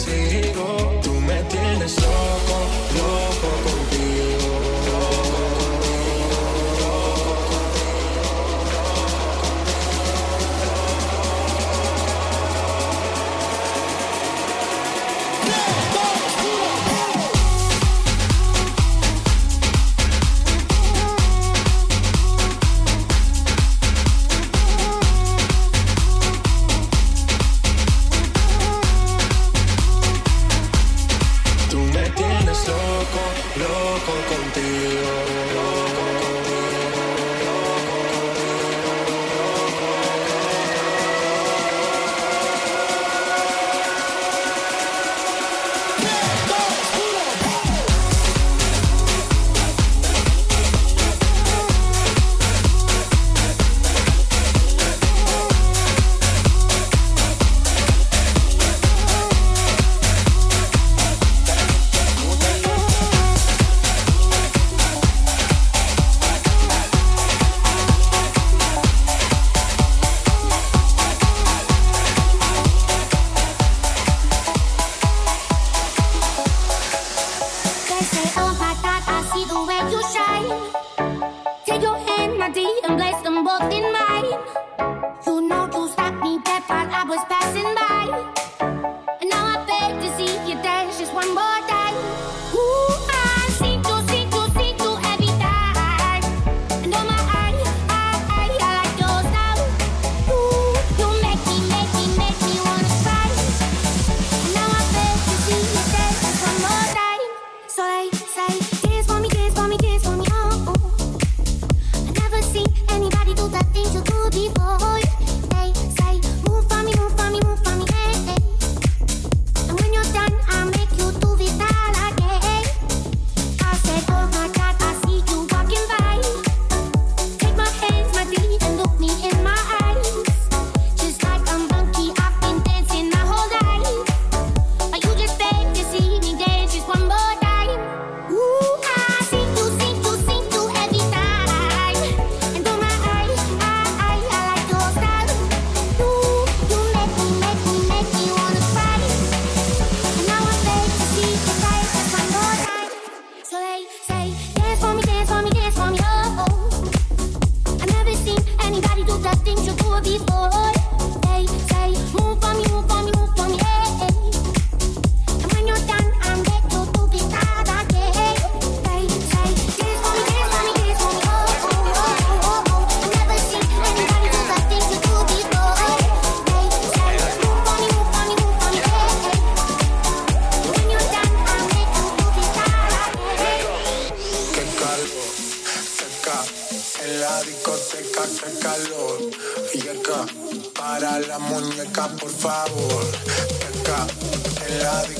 se ligou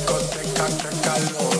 discoteca que calor.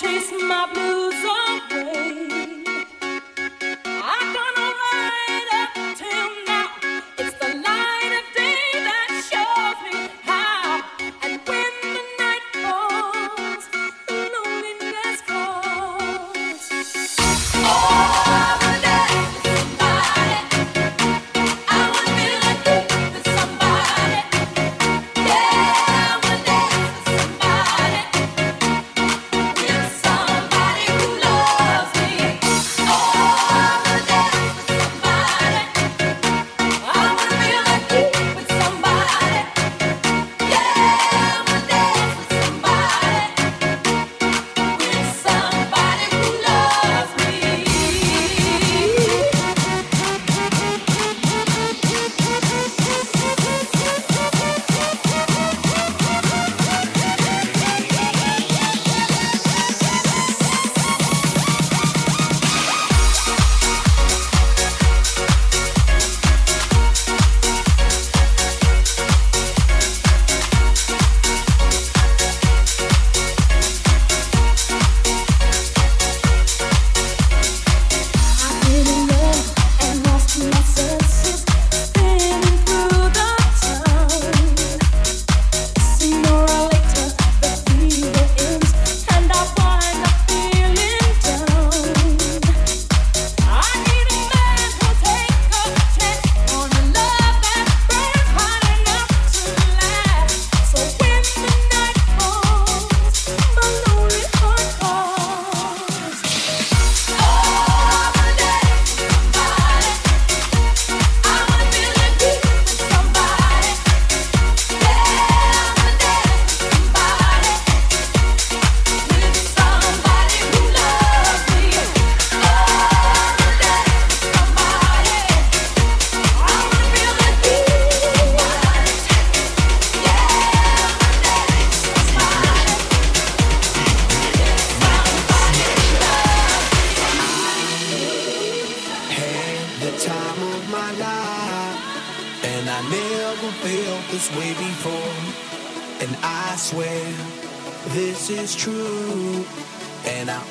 chase my blue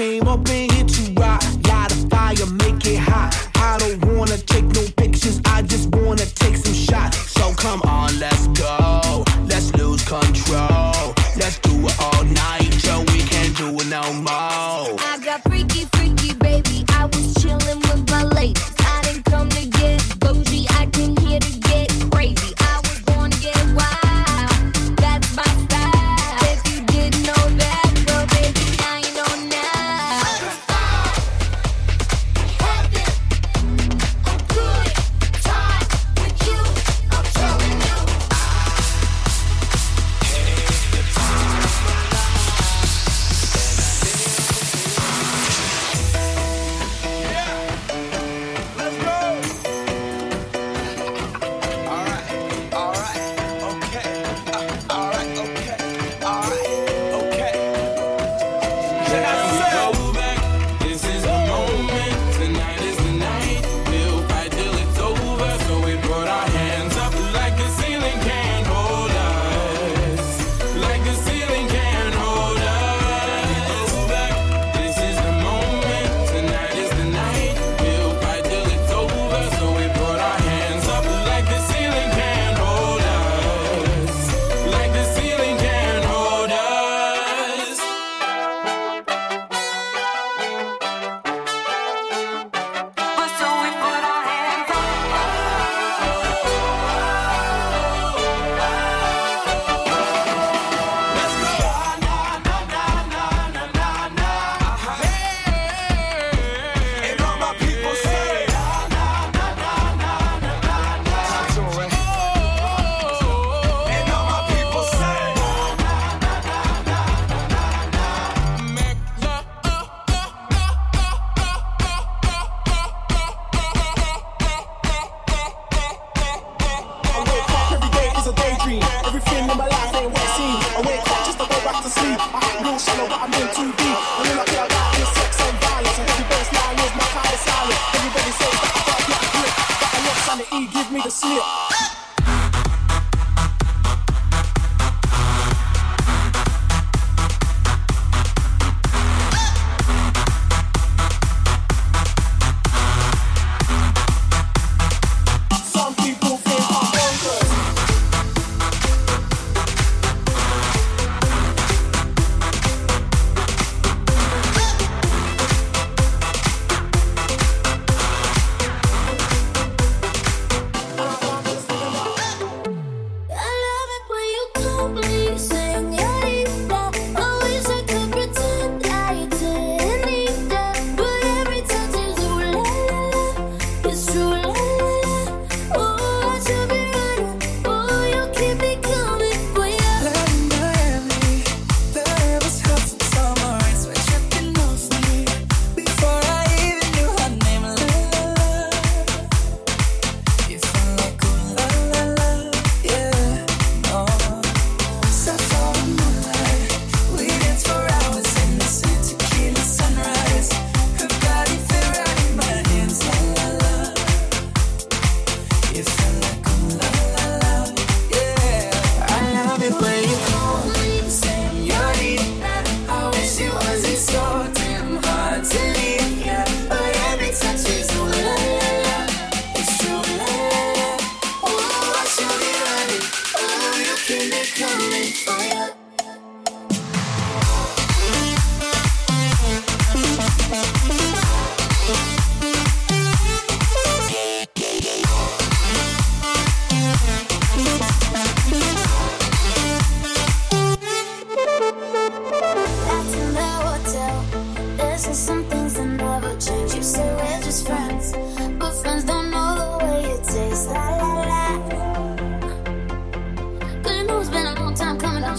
came up in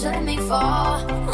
let me fall.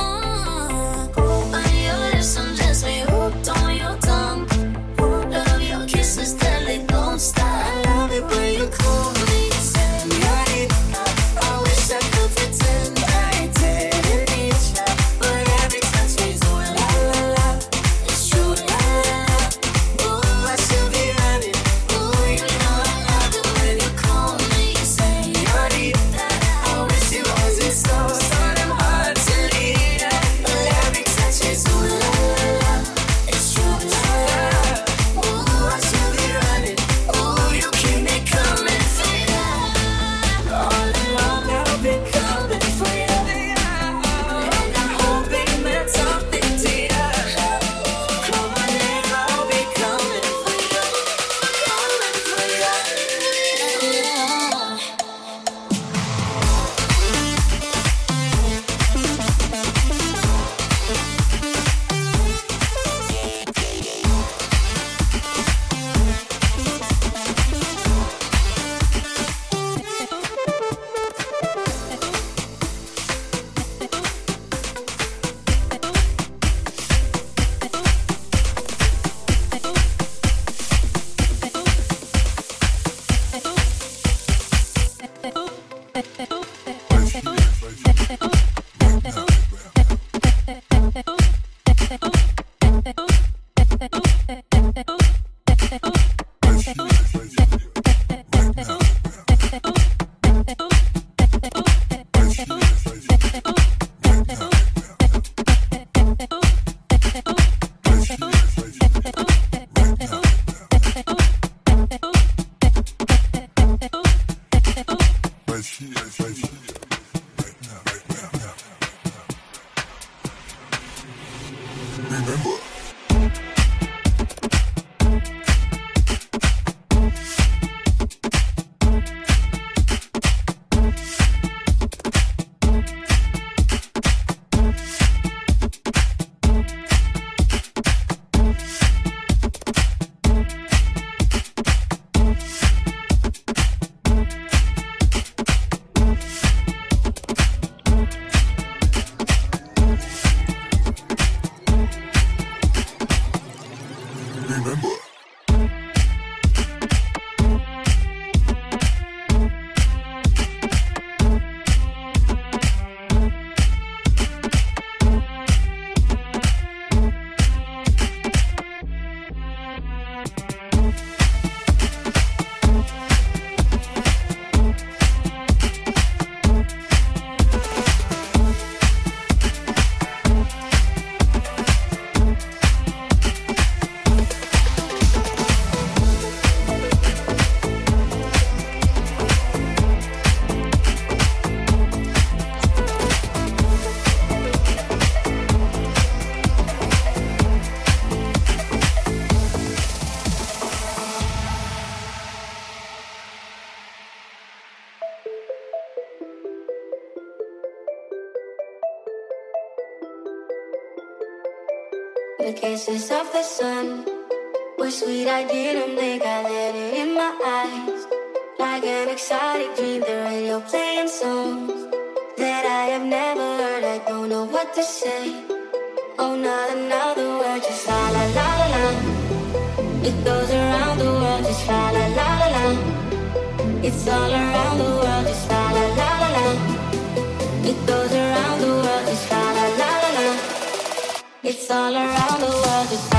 The kisses of the sun were sweet. I didn't think I let it in my eyes. Like an exotic dream, the radio playing songs that I have never heard. I don't know what to say. Oh, not another word, just la la la la la. It goes around the world, just la la la la la. It's all around the world, just la all around the world,